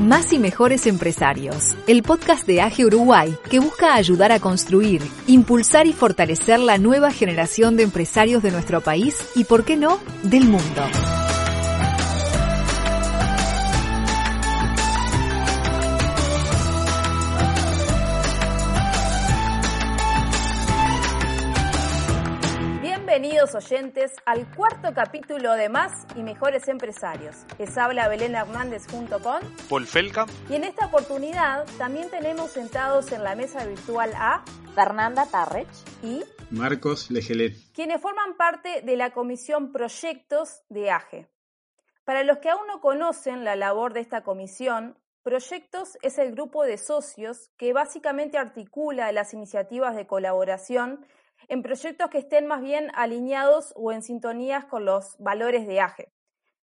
Más y Mejores Empresarios, el podcast de AGE Uruguay que busca ayudar a construir, impulsar y fortalecer la nueva generación de empresarios de nuestro país y, por qué no, del mundo. Oyentes al cuarto capítulo de Más y Mejores Empresarios. Les habla Belén Hernández junto con Paul Felka. Y en esta oportunidad también tenemos sentados en la mesa virtual a Fernanda Tarrech y Marcos Legelet, quienes forman parte de la Comisión Proyectos de AGE. Para los que aún no conocen la labor de esta comisión, Proyectos es el grupo de socios que básicamente articula las iniciativas de colaboración en proyectos que estén más bien alineados o en sintonías con los valores de AGE.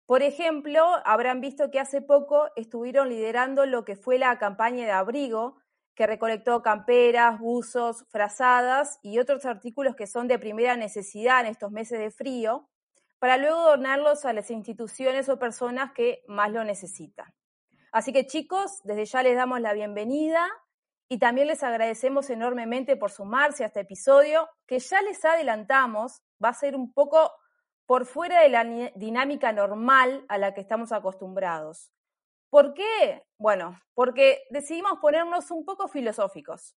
Por ejemplo, habrán visto que hace poco estuvieron liderando lo que fue la campaña de abrigo, que recolectó camperas, buzos, frazadas y otros artículos que son de primera necesidad en estos meses de frío, para luego donarlos a las instituciones o personas que más lo necesitan. Así que chicos, desde ya les damos la bienvenida y también les agradecemos enormemente por sumarse a este episodio, que ya les adelantamos, va a ser un poco por fuera de la dinámica normal a la que estamos acostumbrados. ¿Por qué? Bueno, porque decidimos ponernos un poco filosóficos.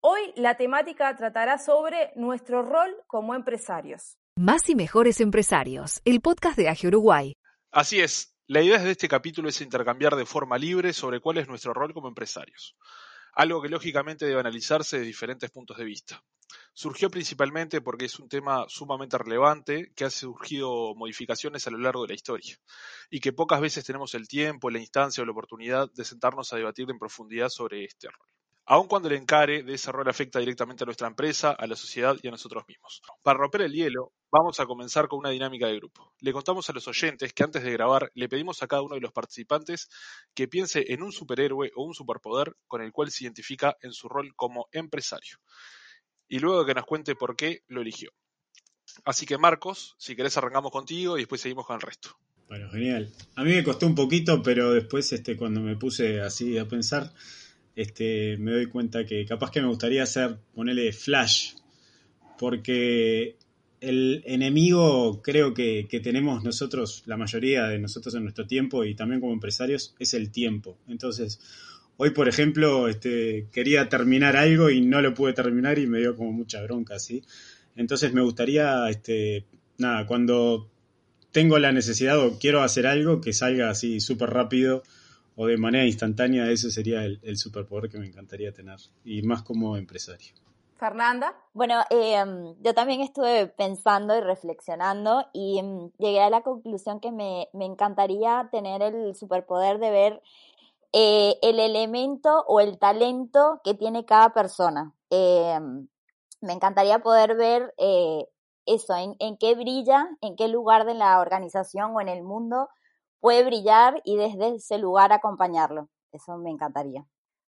Hoy la temática tratará sobre nuestro rol como empresarios. Más y Mejores Empresarios, el podcast de AGE Uruguay. Así es, la idea de este capítulo es intercambiar de forma libre sobre cuál es nuestro rol como empresarios algo que lógicamente debe analizarse de diferentes puntos de vista. Surgió principalmente porque es un tema sumamente relevante que ha surgido modificaciones a lo largo de la historia y que pocas veces tenemos el tiempo, la instancia o la oportunidad de sentarnos a debatir en profundidad sobre este rol aun cuando el encare de ese rol afecta directamente a nuestra empresa, a la sociedad y a nosotros mismos. Para romper el hielo, vamos a comenzar con una dinámica de grupo. Le contamos a los oyentes que antes de grabar le pedimos a cada uno de los participantes que piense en un superhéroe o un superpoder con el cual se identifica en su rol como empresario. Y luego que nos cuente por qué lo eligió. Así que Marcos, si querés arrancamos contigo y después seguimos con el resto. Bueno, genial. A mí me costó un poquito, pero después este, cuando me puse así a pensar, este, me doy cuenta que capaz que me gustaría hacer, ponerle flash, porque el enemigo creo que, tenemos nosotros, la mayoría de nosotros en nuestro tiempo y también como empresarios, es el tiempo. Entonces, hoy por ejemplo, este, quería terminar algo y no lo pude terminar y me dio como mucha bronca. Entonces me gustaría, este, nada, cuando tengo la necesidad o quiero hacer algo, que salga así súper rápido o de manera instantánea, ese sería el, superpoder que me encantaría tener, y más como empresario. Fernanda. Bueno, em, yo también estuve pensando y reflexionando y em, llegué a la conclusión que me, encantaría tener el superpoder de ver eh, el elemento o el talento que tiene cada persona. Em, me encantaría poder ver eh, eso, en, en qué brilla, en qué lugar de la organización o en el mundo puede brillar y desde ese lugar acompañarlo. Eso me encantaría.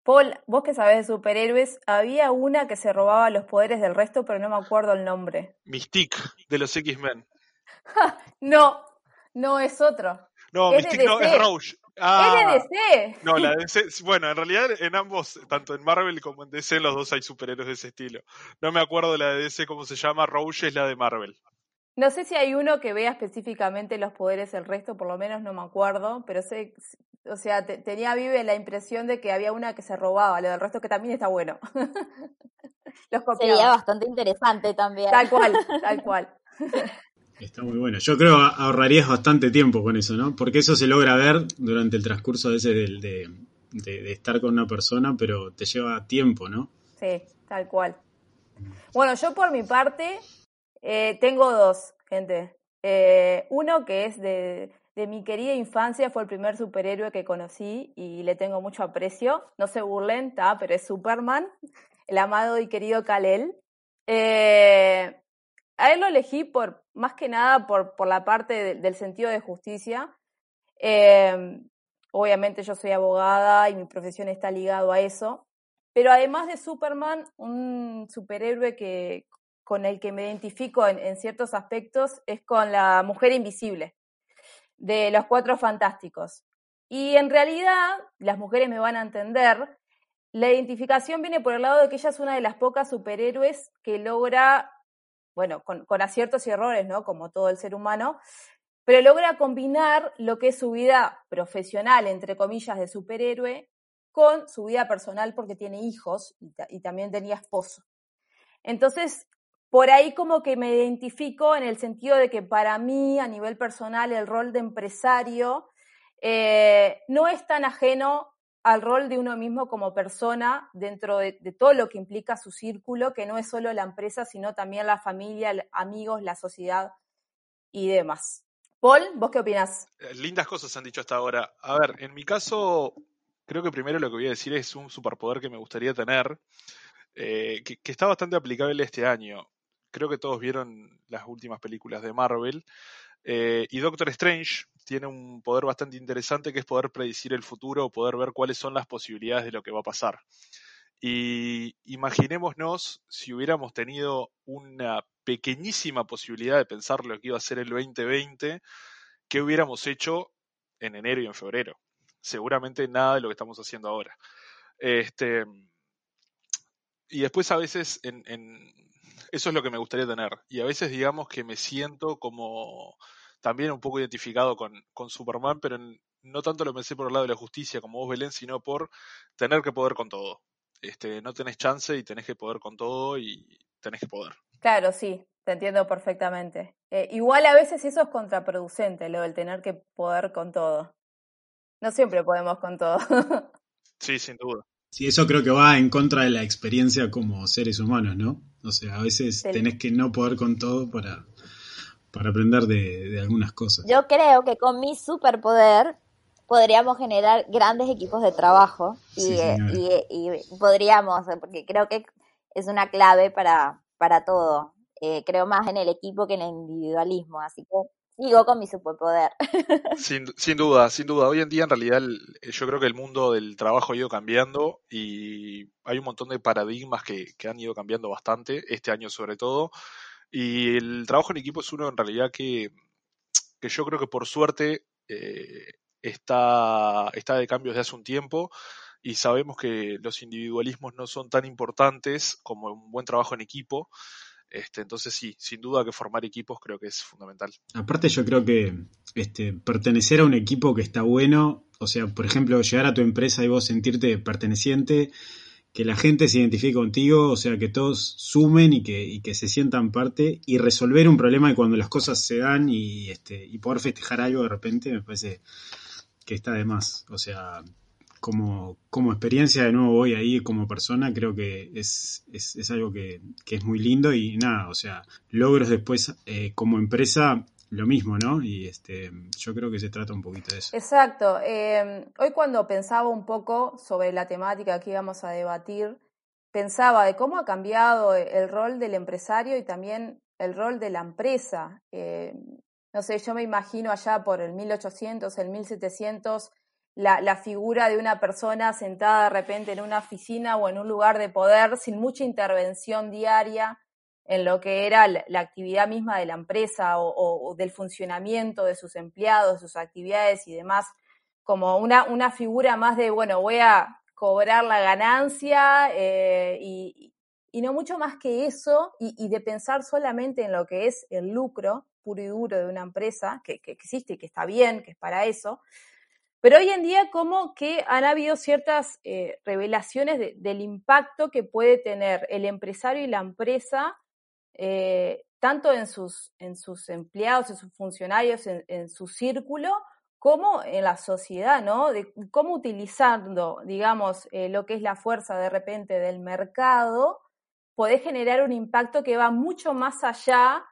Paul, vos que sabés de superhéroes, había una que se robaba los poderes del resto, pero no me acuerdo el nombre. Mystique, de los X-Men. no, no es otro. No, Mystique no, es Rouge. Ah, es de DC. No, la DC, bueno, en realidad en ambos, tanto en Marvel como en DC, los dos hay superhéroes de ese estilo. No me acuerdo la de DC cómo se llama, Rouge es la de Marvel. No sé si hay uno que vea específicamente los poderes del resto, por lo menos no me acuerdo, pero sé, o sea, tenía vive la impresión de que había una que se robaba, lo del resto que también está bueno. los Sería bastante interesante también. Tal cual, tal cual. Está muy bueno. Yo creo que ahorrarías bastante tiempo con eso, ¿no? Porque eso se logra ver durante el transcurso de, ese de, de estar con una persona, pero te lleva tiempo, ¿no? Sí, tal cual. Bueno, yo por mi parte eh, tengo dos, gente. Eh, uno que es de, mi querida infancia, fue el primer superhéroe que conocí y le tengo mucho aprecio. No se burlen, pero es Superman, el amado y querido Kalel. Eh, a él lo elegí por, más que nada por, por la parte del sentido de justicia. obviamente yo soy abogada y mi profesión está ligado a eso. Pero además de Superman, un superhéroe que, con el que me identifico en, ciertos aspectos es con la mujer invisible de los cuatro fantásticos. Y en realidad, las mujeres me van a entender, la identificación viene por el lado de que ella es una de las pocas superhéroes que logra, bueno, con, aciertos y errores, ¿no? Como todo el ser humano, pero logra combinar lo que es su vida profesional, entre comillas, de superhéroe, con su vida personal porque tiene hijos y, también tenía esposo. Entonces, por ahí como que me identifico en el sentido de que para mí, a nivel personal, el rol de empresario eh, no es tan ajeno al rol de uno mismo como persona dentro de, todo lo que implica su círculo, que no es solo la empresa, sino también la familia, amigos, la sociedad y demás. Paul, ¿vos qué opinas? Eh, lindas cosas han dicho hasta ahora. A ver, en mi caso, creo que primero lo que voy a decir es un superpoder que me gustaría tener, eh, que, está bastante aplicable este año. Creo que todos vieron las últimas películas de Marvel. Eh, y Doctor Strange tiene un poder bastante interesante que es poder predecir el futuro o poder ver cuáles son las posibilidades de lo que va a pasar. Y imaginémonos si hubiéramos tenido una pequeñísima posibilidad de pensar lo que iba a ser el 2020, ¿qué hubiéramos hecho en enero y en febrero? Seguramente nada de lo que estamos haciendo ahora. Este, y después a veces en, eso es lo que me gustaría tener. Y a veces digamos que me siento como también un poco identificado con, con Superman, pero no tanto lo pensé por el lado de la justicia como vos, Belén, sino por tener que poder con todo. Este, no tenés chance y tenés que poder con todo y tenés que poder. Claro, sí, te entiendo perfectamente. Eh, igual a veces eso es contraproducente, lo del tener que poder con todo. No siempre podemos con todo. sí, sin duda. Sí, eso creo que va en contra de la experiencia como seres humanos, ¿no? O sea, a veces tenés que no poder con todo para, para aprender de algunas cosas. Yo creo que con mi superpoder podríamos generar grandes equipos de trabajo y, podríamos, porque creo que es una clave para, para todo. Eh, creo más en el equipo que en el individualismo, así que sigo con mi superpoder. Sin, sin duda, sin duda. Hoy en día, en realidad, yo creo que el mundo del trabajo ha ido cambiando y hay un montón de paradigmas que, que han ido cambiando bastante, este año sobre todo. Y el trabajo en equipo es uno, en realidad, que, que yo creo que por suerte eh, está, está de cambio desde hace un tiempo y sabemos que los individualismos no son tan importantes como un buen trabajo en equipo. Este, entonces sí, sin duda que formar equipos creo que es fundamental. Aparte yo creo que este, pertenecer a un equipo que está bueno, o sea, por ejemplo, llegar a tu empresa y vos sentirte perteneciente, que la gente se identifique contigo, o sea, que todos sumen y que, y que se sientan parte y resolver un problema y cuando las cosas se dan y, este, y poder festejar algo de repente me parece que está de más. O sea, como, como experiencia de nuevo voy ahí como persona, creo que es, es, algo que, es muy lindo y nada, o sea, logros después eh, como empresa lo mismo, ¿no? Y este, yo creo que se trata un poquito de eso. Exacto. Em, hoy cuando pensaba un poco sobre la temática que íbamos a debatir, pensaba de cómo ha cambiado el rol del empresario y también el rol de la empresa. Em, no sé, yo me imagino allá por el 1800, el 1700, la, figura de una persona sentada de repente en una oficina o en un lugar de poder sin mucha intervención diaria en lo que era la, actividad misma de la empresa o, del funcionamiento de sus empleados, sus actividades y demás, como una, una figura más de, bueno, voy a cobrar la ganancia eh, y, y, no mucho más que eso y de pensar solamente en lo que es el lucro puro y duro de una empresa, que, existe y que está bien, que es para eso. Pero hoy en día como que han habido ciertas eh, revelaciones del impacto que puede tener el empresario y la empresa, eh, tanto en sus, empleados, en sus funcionarios, en, su círculo, como en la sociedad, ¿no? De cómo utilizando, digamos, eh, lo que es la fuerza de repente del mercado, puede generar un impacto que va mucho más allá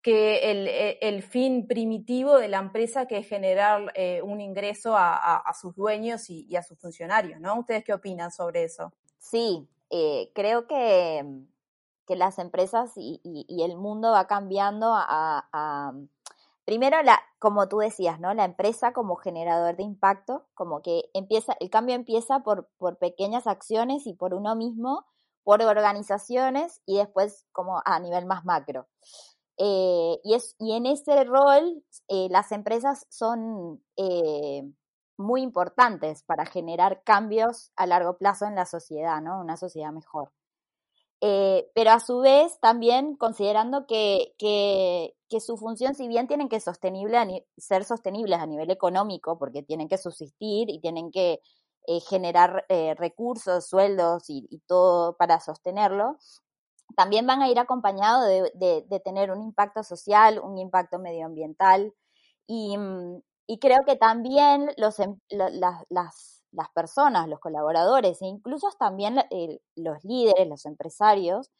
que el, e, el, fin primitivo de la empresa que es generar eh, un ingreso a, a, sus dueños y, a sus funcionarios, ¿no? ¿Ustedes qué opinan sobre eso? Sí, eh, creo que, que, las empresas y, y, el mundo va cambiando a, a, primero la, como tú decías, ¿no? La empresa como generador de impacto, como que empieza, el cambio empieza por, por pequeñas acciones y por uno mismo, por organizaciones y después como a nivel más macro. Eh, y, es, y en ese rol, eh, las empresas son eh, muy importantes para generar cambios a largo plazo en la sociedad, ¿no? Una sociedad mejor. Pero a su vez también considerando que, que, su función, si bien tienen que ser sostenibles a nivel económico, porque tienen que subsistir y tienen que generar recursos, sueldos y, todo para sostenerlo, también van a ir acompañados de, de, tener un impacto social, un impacto medioambiental y, mm, y creo que también los, em, las, las personas, los colaboradores e incluso también eh, los líderes, los empresarios,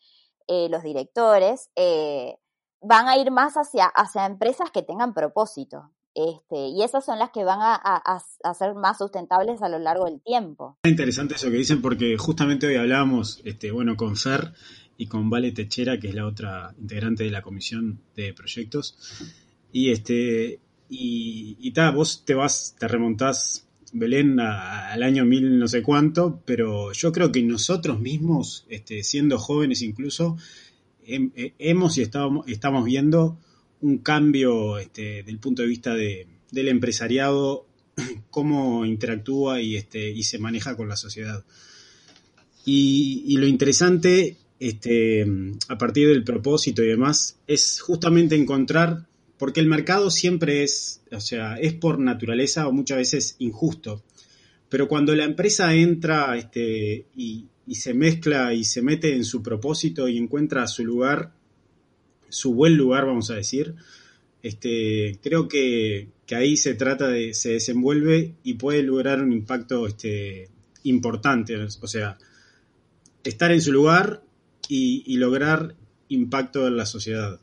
eh, los directores, eh, van a ir más hacia, hacia empresas que tengan propósito. Este, y esas son las que van a, a, ser más sustentables a lo largo del tiempo. Es interesante eso que dicen porque justamente hoy hablábamos este, bueno, con Fer y con Vale Techera, que es la otra integrante de la comisión de proyectos. Y este y, y vos te vas, te remontás Belén al año mil no sé cuánto, pero yo creo que nosotros mismos, este, siendo jóvenes incluso, eh, hemos y estamos, estamos viendo un cambio este, del punto de vista de, del empresariado, cómo interactúa y, este, y se maneja con la sociedad. Y lo interesante, este, a partir del propósito y demás, es justamente encontrar porque el mercado siempre es, o sea, es por naturaleza o muchas veces injusto. Pero cuando la empresa entra este, y, se mezcla y se mete en su propósito y encuentra su lugar, su buen lugar, vamos a decir, este, creo que, ahí se trata de, se desenvuelve y puede lograr un impacto este, importante. O sea, estar en su lugar y lograr impacto en la sociedad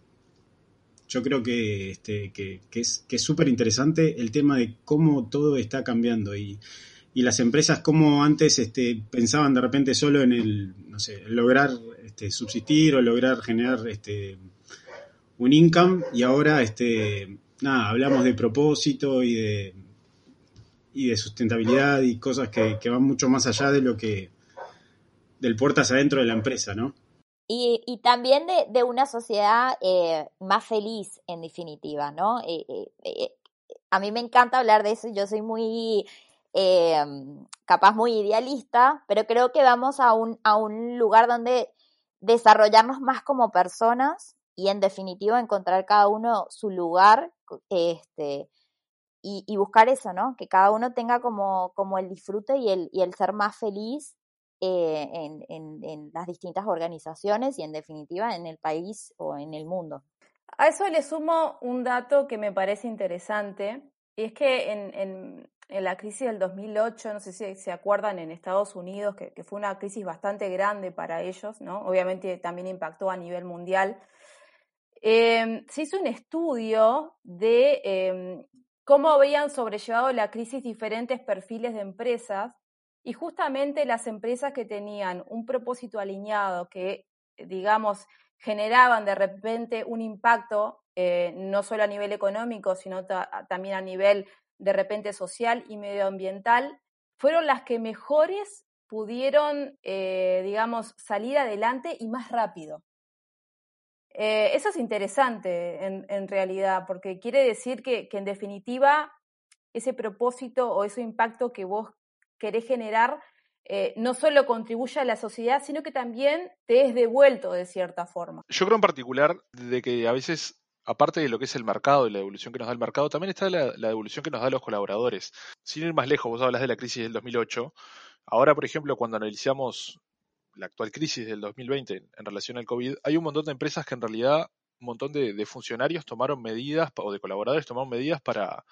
yo creo que, este, que, es súper interesante el tema de cómo todo está cambiando y, las empresas como antes este, pensaban de repente solo en el, no sé, lograr este, subsistir o lograr generar este, un income y ahora este, nada, hablamos de propósito y de, y de sustentabilidad y cosas que, que van mucho más allá de lo que del puertas adentro de la empresa, ¿no? Y, y también de, de, una sociedad eh, más feliz, en definitiva, ¿no? Eh, eh, a mí me encanta hablar de eso, yo soy muy, capaz muy idealista, pero creo que vamos a un, a un lugar donde desarrollarnos más como personas y en definitiva encontrar cada uno su lugar este, y, y buscar eso, ¿no? Que cada uno tenga como, como el disfrute y el, y el ser más feliz eh, en, en, las distintas organizaciones y en definitiva en el país o en el mundo. A eso le sumo un dato que me parece interesante, y es que en, en la crisis del 2008, no sé si se acuerdan, en Estados Unidos, que, fue una crisis bastante grande para ellos, ¿no? obviamente también impactó a nivel mundial, eh, se hizo un estudio de eh, cómo habían sobrellevado la crisis diferentes perfiles de empresas y justamente las empresas que tenían un propósito alineado, que, digamos, generaban de repente un impacto, eh, no solo a nivel económico, sino también a nivel de repente social y medioambiental, fueron las que mejores pudieron, eh, digamos, salir adelante y más rápido. Eh, eso es interesante en, realidad, porque quiere decir que, que, en definitiva ese propósito o ese impacto que vos querés generar eh, no solo contribuye a la sociedad, sino que también te es devuelto de cierta forma. Yo creo en particular de que a veces, aparte de lo que es el mercado y la evolución que nos da el mercado, también está la, la devolución que nos da los colaboradores. Sin ir más lejos, vos hablas de la crisis del 2008. Ahora, por ejemplo, cuando analizamos la actual crisis del 2020 en relación al COVID, hay un montón de empresas que en realidad, un montón de funcionarios tomaron medidas, o de colaboradores tomaron medidas para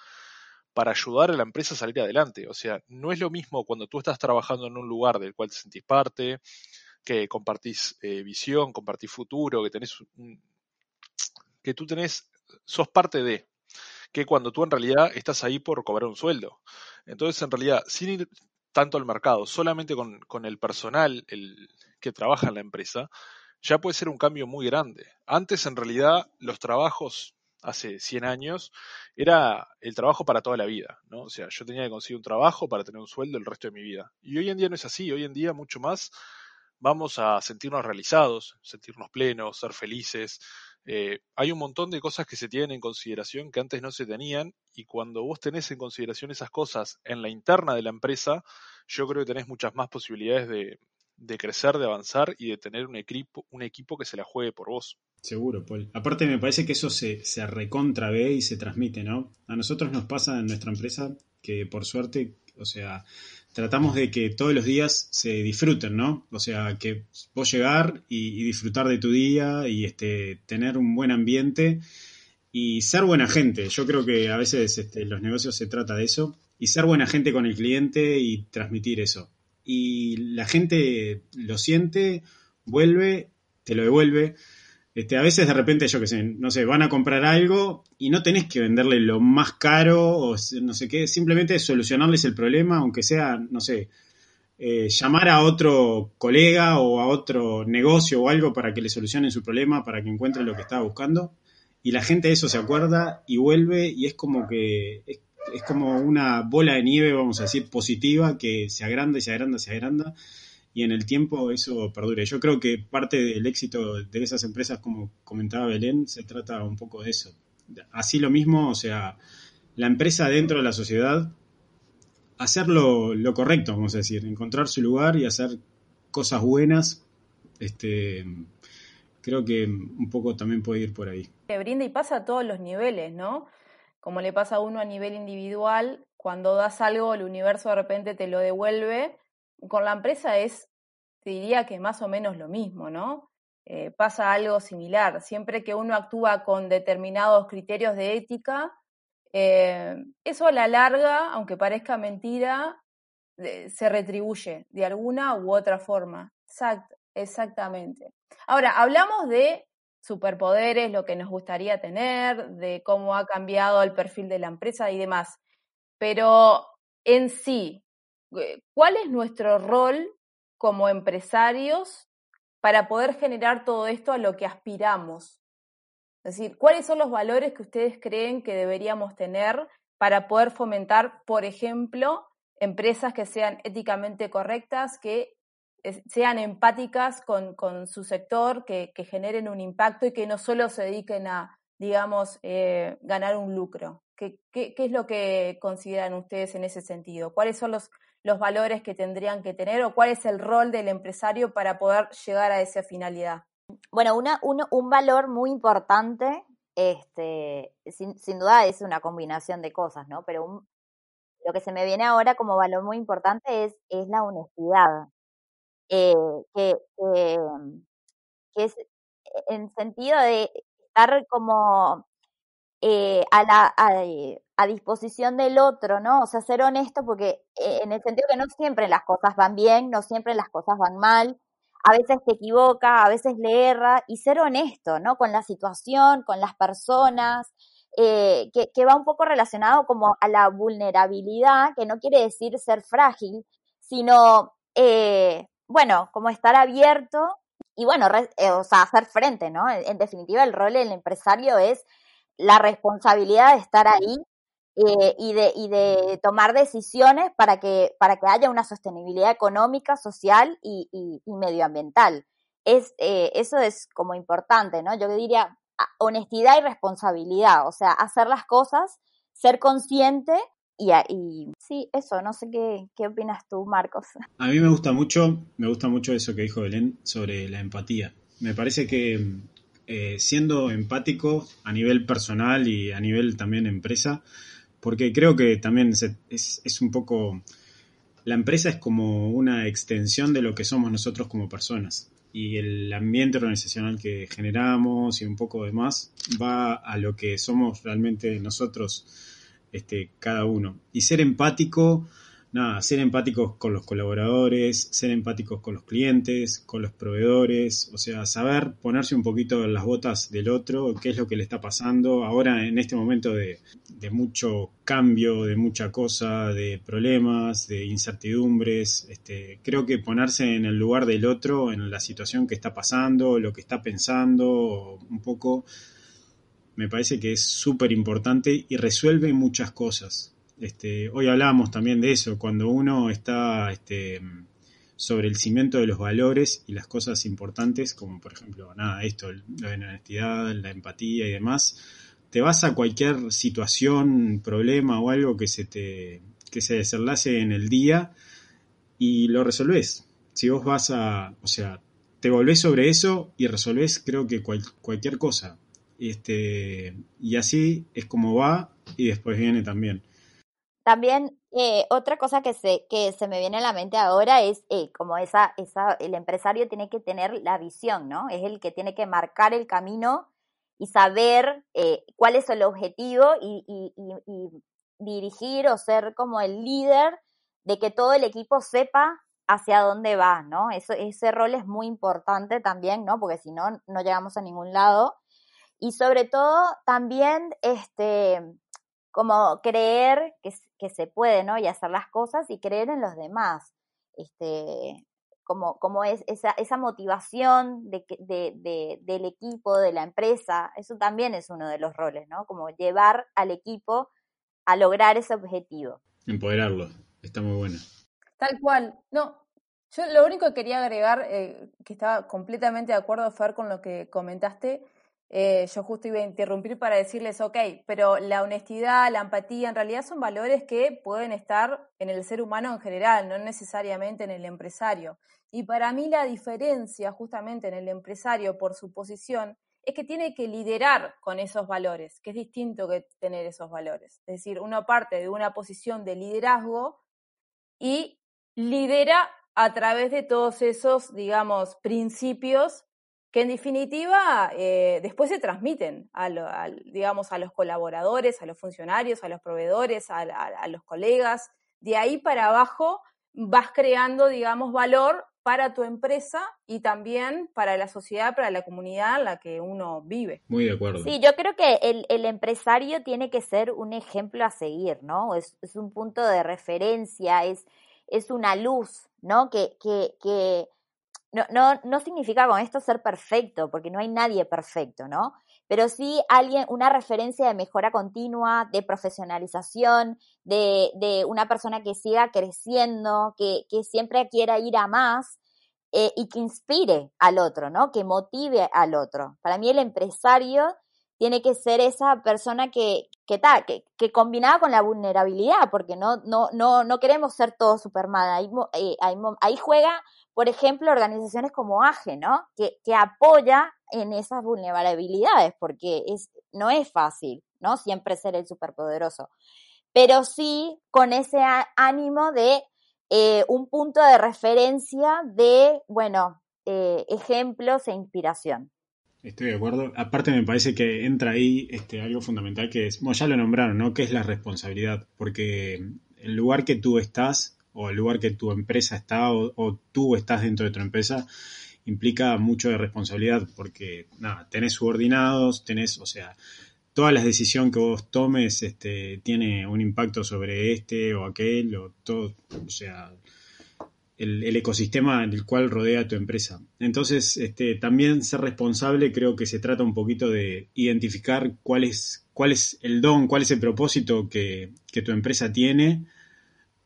para ayudar a la empresa a salir adelante. O sea, no es lo mismo cuando tú estás trabajando en un lugar del cual te sentís parte, que compartís eh, visión, compartís futuro, que tenés que tú tenés, sos parte de, que cuando tú en realidad estás ahí por cobrar un sueldo. Entonces, en realidad, sin ir tanto al mercado, solamente con, con el personal el, que trabaja en la empresa, ya puede ser un cambio muy grande. Antes, en realidad, los trabajos hace 100 años, era el trabajo para toda la vida, ¿no? O sea, yo tenía que conseguir un trabajo para tener un sueldo el resto de mi vida. Y hoy en día no es así, hoy en día mucho más vamos a sentirnos realizados, sentirnos plenos, ser felices. Eh, hay un montón de cosas que se tienen en consideración que antes no se tenían y cuando vos tenés en consideración esas cosas en la interna de la empresa, yo creo que tenés muchas más posibilidades de, de crecer, de avanzar y de tener un equipo, un equipo que se la juegue por vos. Seguro, Paul. Aparte me parece que eso se, se recontra ve y se transmite, ¿no? A nosotros nos pasa en nuestra empresa que por suerte, o sea, tratamos de que todos los días se disfruten, ¿no? O sea, que vos llegar y, disfrutar de tu día y este, tener un buen ambiente y ser buena gente. Yo creo que a veces este, los negocios se trata de eso y ser buena gente con el cliente y transmitir eso y la gente lo siente, vuelve, te lo devuelve. Este, a veces de repente, yo qué sé, no sé, van a comprar algo y no tenés que venderle lo más caro o no sé qué, simplemente solucionarles el problema, aunque sea, no sé, eh, llamar a otro colega o a otro negocio o algo para que le solucionen su problema, para que encuentren lo que estaba buscando. Y la gente de eso se acuerda y vuelve y es como que como una bola de nieve, vamos a decir, positiva, que se agranda y se agranda, se agranda, y en el tiempo eso perdura. Yo creo que parte del éxito de esas empresas, como comentaba Belén, se trata un poco de eso. Así lo mismo, o sea, la empresa dentro de la sociedad, hacer lo, correcto, vamos a decir, encontrar su lugar y hacer cosas buenas, este, creo que un poco también puede ir por ahí. Que brinda y pasa a todos los niveles, ¿no? Como le pasa a uno a nivel individual, cuando das algo, el universo de repente te lo devuelve. Con la empresa es, te diría que más o menos lo mismo, ¿no? Eh, pasa algo similar. Siempre que uno actúa con determinados criterios de ética, eh, eso a la larga, aunque parezca mentira, se retribuye de alguna u otra forma. exactamente. Ahora, hablamos de superpoderes, lo que nos gustaría tener, de cómo ha cambiado el perfil de la empresa y demás. Pero en sí, eh, ¿cuál es nuestro rol como empresarios para poder generar todo esto a lo que aspiramos? Es decir, ¿cuáles son los valores que ustedes creen que deberíamos tener para poder fomentar, por ejemplo, empresas que sean éticamente correctas, que sean empáticas con, su sector, que, generen un impacto y que no solo se dediquen a, digamos, eh, ganar un lucro. ¿Qué, es lo que consideran ustedes en ese sentido? ¿Cuáles son los, los valores que tendrían que tener o cuál es el rol del empresario para poder llegar a esa finalidad? Bueno, una, un valor muy importante, este, sin, sin, duda es una combinación de cosas, ¿no? Pero lo que se me viene ahora como valor muy importante es, es la honestidad. Eh, que, que, es en sentido de estar como eh, a, la, a, disposición del otro, ¿no? O sea, ser honesto porque eh, en el sentido que no siempre las cosas van bien, no siempre las cosas van mal, a veces te equivoca, a veces le erra, y ser honesto, ¿no? Con la situación, con las personas, que, que va un poco relacionado como a la vulnerabilidad, que no quiere decir ser frágil, sino eh, bueno, como estar abierto y bueno, eh, o sea, hacer frente, ¿no? En, definitiva, el rol del empresario es la responsabilidad de estar ahí eh, y, de, y de tomar decisiones para que, para que haya una sostenibilidad económica, social y, y, medioambiental. Es, eh, eso es como importante, ¿no? Yo diría honestidad y responsabilidad, o sea, hacer las cosas, ser consciente y, sí, eso, no sé qué, qué opinas tú, Marcos. A mí me gusta mucho, me gusta mucho eso que dijo Belén sobre la empatía. Me parece que eh, siendo empático a nivel personal y a nivel también empresa, porque creo que también es, es, un poco, la empresa es como una extensión de lo que somos nosotros como personas y el ambiente organizacional que generamos y un poco de más va a lo que somos realmente nosotros este, cada uno. Y ser empático, nada, ser empáticos con los colaboradores, ser empáticos con los clientes, con los proveedores, o sea, saber ponerse un poquito en las botas del otro, qué es lo que le está pasando ahora en este momento de, mucho cambio, de mucha cosa, de problemas, de incertidumbres. Este, creo que ponerse en el lugar del otro, en la situación que está pasando, lo que está pensando, un poco me parece que es súper importante y resuelve muchas cosas. Este, hoy hablábamos también de eso, cuando uno está este, sobre el cimiento de los valores y las cosas importantes, como por ejemplo, nada, esto, la honestidad, la empatía y demás, te vas a cualquier situación, problema o algo que se te que se desenlace en el día y lo resolvés. Si vos vas a, o sea, te volvés sobre eso y resolvés creo que cualquier cosa. Este, y así es como va y después viene también. También eh, otra cosa que se, que se me viene a la mente ahora es eh, como esa, esa, el empresario tiene que tener la visión, ¿no? Es el que tiene que marcar el camino y saber eh, cuál es el objetivo y, y, y, dirigir o ser como el líder de que todo el equipo sepa hacia dónde va, ¿no? Eso, ese rol es muy importante también, ¿no? Porque si no, no llegamos a ningún lado. Y sobre todo también, este, como creer que, que se puede, ¿no? Y hacer las cosas y creer en los demás. Este, como, como es esa, esa motivación de, de, del equipo, de la empresa, eso también es uno de los roles, ¿no? Como llevar al equipo a lograr ese objetivo. Empoderarlo, está muy bueno. Tal cual. No, yo lo único que quería agregar, eh, que estaba completamente de acuerdo, Fer, con lo que comentaste, eh, yo justo iba a interrumpir para decirles, ok, pero la honestidad, la empatía, en realidad son valores que pueden estar en el ser humano en general, no necesariamente en el empresario. Y para mí la diferencia justamente en el empresario por su posición es que tiene que liderar con esos valores, que es distinto que tener esos valores. Es decir, uno parte de una posición de liderazgo y lidera a través de todos esos, digamos, principios que en definitiva eh, después se transmiten a, digamos, a los colaboradores, a los funcionarios, a los proveedores, a los colegas. De ahí para abajo vas creando, digamos, valor para tu empresa y también para la sociedad, para la comunidad en la que uno vive. Muy de acuerdo. Sí, yo creo que el, el empresario tiene que ser un ejemplo a seguir, ¿no? Es, es un punto de referencia, es, es una luz, ¿no? Que, que, que no, no, no significa con esto ser perfecto, porque no hay nadie perfecto, ¿no? pero sí alguien, una referencia de mejora continua, de profesionalización, de, de una persona que siga creciendo, que, que siempre quiera ir a más eh, y que inspire al otro, ¿no? Que motive al otro. Para mí el empresario tiene que ser esa persona que, que, tal, que, que combinada con la vulnerabilidad, porque no, no, no, no queremos ser todos Superman. Ahí, eh, ahí, ahí juega, por ejemplo, organizaciones como AGE, ¿no? Que, que apoya en esas vulnerabilidades, porque es, no es fácil, ¿no? Siempre ser el superpoderoso. Pero sí con ese ánimo de eh, un punto de referencia de, bueno, eh, ejemplos e inspiración. Estoy de acuerdo. Aparte me parece que entra ahí este, algo fundamental que es, bueno, ya lo nombraron, ¿no? Que es la responsabilidad, porque el lugar que tú estás o el lugar que tu empresa está o, tú estás dentro de tu empresa implica mucho de responsabilidad porque, nada, tenés subordinados, tenés, o sea, toda la decisión que vos tomes este, tiene un impacto sobre este o aquel o todo, o sea, el, el, ecosistema en el cual rodea tu empresa. Entonces, este, también ser responsable creo que se trata un poquito de identificar cuál es, cuál es el don, cuál es el propósito que, que tu empresa tiene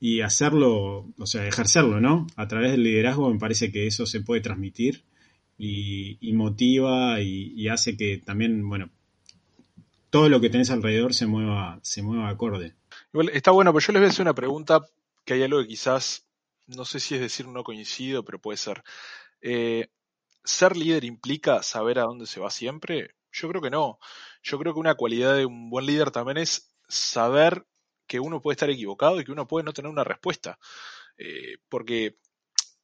y hacerlo, o sea, ejercerlo, ¿no? A través del liderazgo me parece que eso se puede transmitir y, motiva y, hace que también, bueno, todo lo que tenés alrededor se mueva, se mueva acorde. Igual, está bueno, pero yo les voy a hacer una pregunta que hay algo que quizás, no sé si es decir no coincido, pero puede ser. Eh, ¿Ser líder implica saber a dónde se va siempre? Yo creo que no. Yo creo que una cualidad de un buen líder también es saber que uno puede estar equivocado y que uno puede no tener una respuesta. Eh, porque,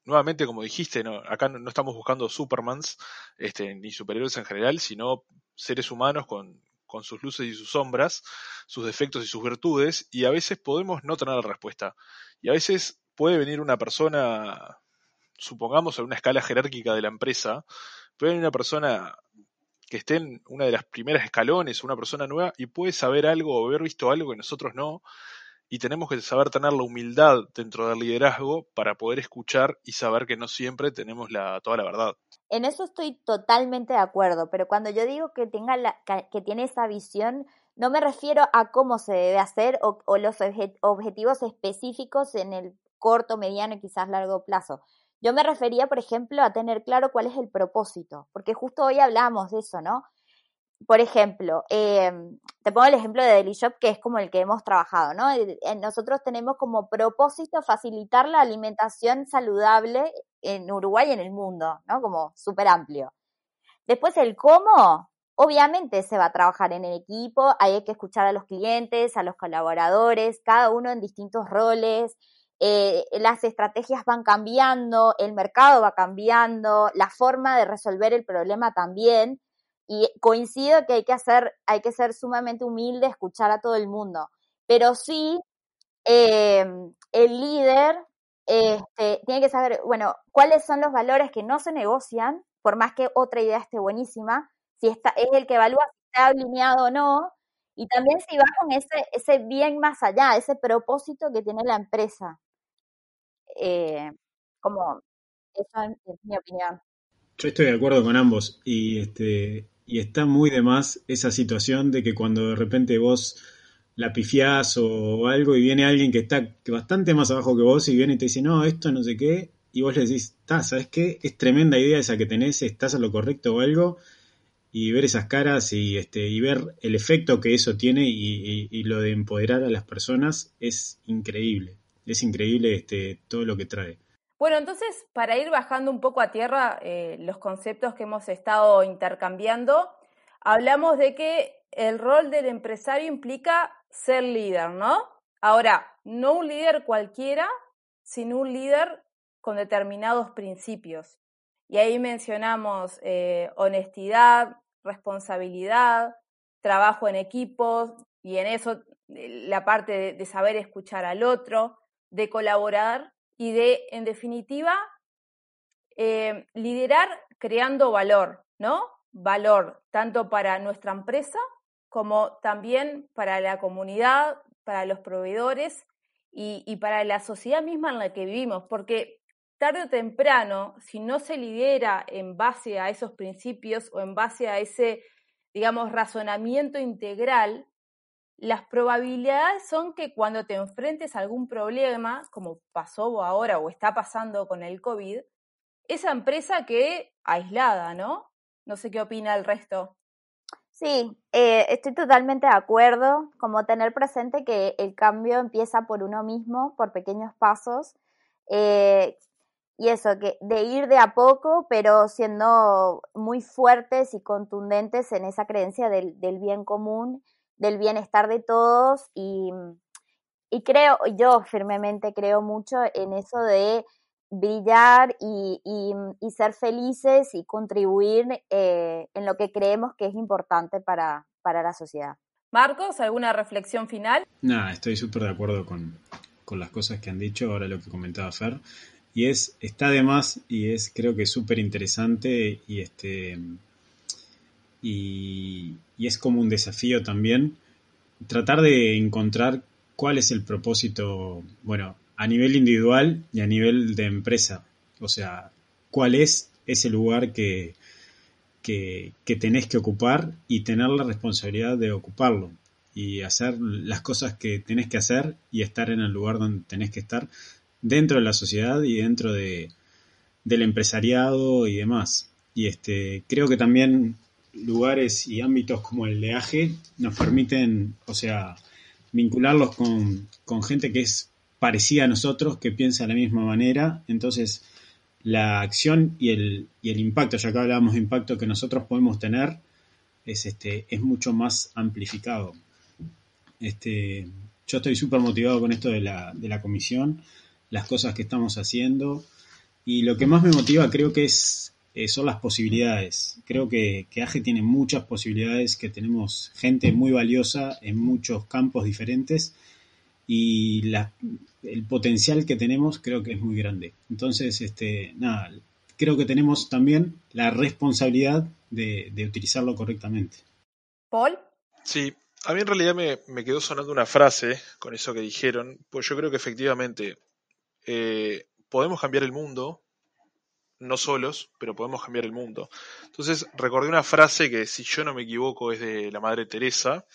nuevamente, como dijiste, no, acá no, estamos buscando Supermans, este, ni superhéroes en general, sino seres humanos con, con sus luces y sus sombras, sus defectos y sus virtudes, y a veces podemos no tener la respuesta. Y a veces puede venir una persona, supongamos en una escala jerárquica de la empresa, puede venir una persona que esté en una de las primeras escalones, una persona nueva, y puede saber algo o haber visto algo que nosotros no, y tenemos que saber tener la humildad dentro del liderazgo para poder escuchar y saber que no siempre tenemos la, toda la verdad. En eso estoy totalmente de acuerdo, pero cuando yo digo que tenga la, que tiene esa visión, no me refiero a cómo se debe hacer o, o los objetivos específicos en el corto, mediano y quizás largo plazo. Yo me refería, por ejemplo, a tener claro cuál es el propósito, porque justo hoy hablamos de eso, ¿no? Por ejemplo, eh, te pongo el ejemplo de Daily Shop, que es como el que hemos trabajado, ¿no? Nosotros tenemos como propósito facilitar la alimentación saludable en Uruguay y en el mundo, ¿no? Como súper amplio. Después el cómo, obviamente se va a trabajar en el equipo, hay que escuchar a los clientes, a los colaboradores, cada uno en distintos roles, eh, las estrategias van cambiando, el mercado va cambiando, la forma de resolver el problema también. Y coincido que hay que hacer, hay que ser sumamente humilde, escuchar a todo el mundo. Pero sí, em, el líder este, tiene que saber, bueno, cuáles son los valores que no se negocian, por más que otra idea esté buenísima, si está, es el que evalúa si está alineado o no, y también si va con ese, ese bien más allá, ese propósito que tiene la empresa. Eh, como, esa es mi opinión. Yo estoy de acuerdo con ambos y este y está muy de más esa situación de que cuando de repente vos la pifiás o algo y viene alguien que está bastante más abajo que vos y viene y te dice, no, esto no sé qué, y vos le decís, está, ¿sabes qué? Es tremenda idea esa que tenés, estás a lo correcto o algo, y ver esas caras y, este, y ver el efecto que eso tiene y, lo de empoderar a las personas es increíble, es increíble este, todo lo que trae. Bueno, entonces, para ir bajando un poco a tierra eh, los conceptos que hemos estado intercambiando, hablamos de que el rol del empresario implica ser líder, ¿no? Ahora, no un líder cualquiera, sino un líder con determinados principios. Y ahí mencionamos eh, honestidad, responsabilidad, trabajo en equipos y en eso eh, la parte de saber escuchar al otro, de colaborar y de, en definitiva, eh, liderar creando valor, ¿no? Valor tanto para nuestra empresa como también para la comunidad, para los proveedores y, y, para la sociedad misma en la que vivimos, porque tarde o temprano, si no se lidera en base a esos principios o en base a ese, digamos, razonamiento integral, las probabilidades son que cuando te enfrentes a algún problema, como pasó ahora o está pasando con el COVID, esa empresa quede aislada, ¿no? No sé qué opina el resto. Sí, eh, estoy totalmente de acuerdo, como tener presente que el cambio empieza por uno mismo, por pequeños pasos, eh, y eso, que de ir de a poco, pero siendo muy fuertes y contundentes en esa creencia del bien común del bienestar de todos y, y creo, yo firmemente creo mucho en eso de brillar y, y, ser felices y contribuir eh, en lo que creemos que es importante para, para la sociedad. Marcos, ¿alguna reflexión final? Nada, estoy súper de acuerdo con, con, las cosas que han dicho, ahora lo que comentaba Fer, y es, está de más y es creo que súper interesante y este y, es como un desafío también tratar de encontrar cuál es el propósito, bueno, a nivel individual y a nivel de empresa. O sea, cuál es ese lugar que, que, tenés que ocupar y tener la responsabilidad de ocuparlo y hacer las cosas que tenés que hacer y estar en el lugar donde tenés que estar dentro de la sociedad y dentro de, del empresariado y demás. Y este, creo que también lugares y ámbitos como el de AGE nos permiten, o sea, vincularlos con, gente que es parecida a nosotros, que piensa de la misma manera. Entonces, la acción y el, y el impacto, ya que hablábamos de impacto que nosotros podemos tener, es, este, es mucho más amplificado. Este, yo estoy súper motivado con esto de la, de la comisión, las cosas que estamos haciendo. Y lo que más me motiva creo que es eh, son las posibilidades. Creo que, que AGE tiene muchas posibilidades, que tenemos gente muy valiosa en muchos campos diferentes y la, el potencial que tenemos creo que es muy grande. Entonces, este, nada, creo que tenemos también la responsabilidad de, utilizarlo correctamente. Paul. Sí, a mí en realidad me, me, quedó sonando una frase con eso que dijeron, pues yo creo que efectivamente eh, podemos cambiar el mundo, no solos, pero podemos cambiar el mundo. Entonces recordé una frase que, si yo no me equivoco, es de la Madre Teresa,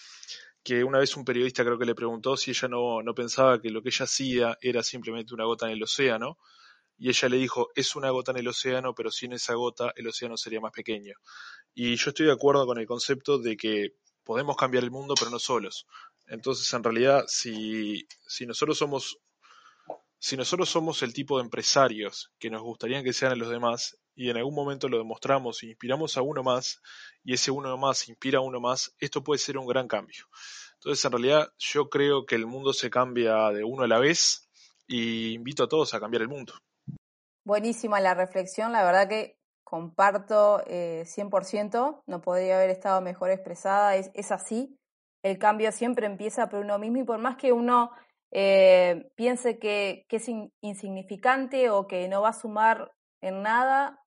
que una vez un periodista creo que le preguntó si ella no, no pensaba que lo que ella hacía era simplemente una gota en el océano, y ella le dijo, es una gota en el océano, pero sin esa gota el océano sería más pequeño. Y yo estoy de acuerdo con el concepto de que podemos cambiar el mundo, pero no solos. Entonces, en realidad, si, si nosotros somos si nosotros somos el tipo de empresarios que nos gustaría que sean los demás y en algún momento lo demostramos e inspiramos a uno más y ese uno más inspira a uno más, esto puede ser un gran cambio. Entonces, en realidad, yo creo que el mundo se cambia de uno a la vez y invito a todos a cambiar el mundo. Buenísima la reflexión, la verdad que comparto eh, 100%, no podría haber estado mejor expresada, es, es así, el cambio siempre empieza por uno mismo y por más que uno eh, piense que, es insignificante o que no va a sumar en nada,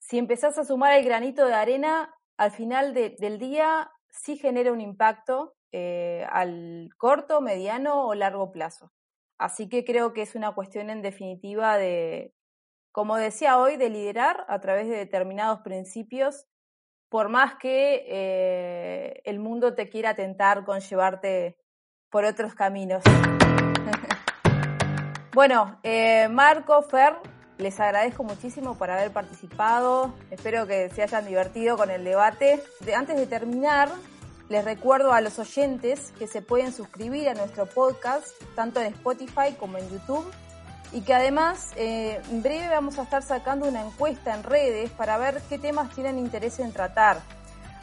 si empezás a sumar el granito de arena, al final del día sí genera un impacto eh, al corto, mediano o largo plazo. Así que creo que es una cuestión en definitiva de, como decía hoy, de liderar a través de determinados principios, por más que eh, el mundo te quiera tentar con llevarte por otros caminos. bueno, eh, Marco, Fer, les agradezco muchísimo por haber participado. Espero que se hayan divertido con el debate. antes de terminar, les recuerdo a los oyentes que se pueden suscribir a nuestro podcast, tanto en Spotify como en YouTube, y que además eh, en breve vamos a estar sacando una encuesta en redes para ver qué temas tienen interés en tratar.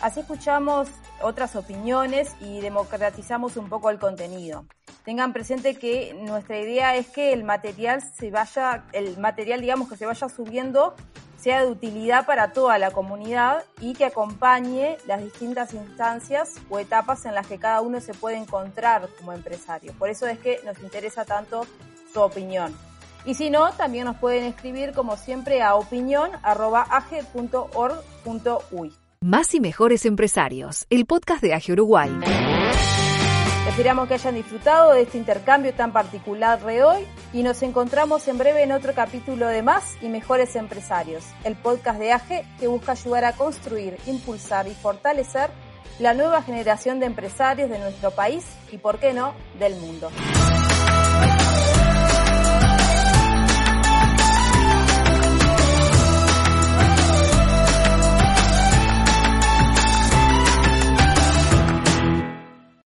Así escuchamos otras opiniones y democratizamos un poco el contenido. Tengan presente que nuestra idea es que el material se vaya, el material digamos que se vaya subiendo sea de utilidad para toda la comunidad y que acompañe las distintas instancias o etapas en las que cada uno se puede encontrar como empresario. Por eso es que nos interesa tanto su opinión. Y si no, también nos pueden escribir como siempre a opinión.ag.org.uy. Más y mejores empresarios, el podcast de AGE Uruguay. Esperamos que hayan disfrutado de este intercambio tan particular de hoy y nos encontramos en breve en otro capítulo de Más y Mejores Empresarios, el podcast de AGE que busca ayudar a construir, impulsar y fortalecer la nueva generación de empresarios de nuestro país y, por qué no, del mundo.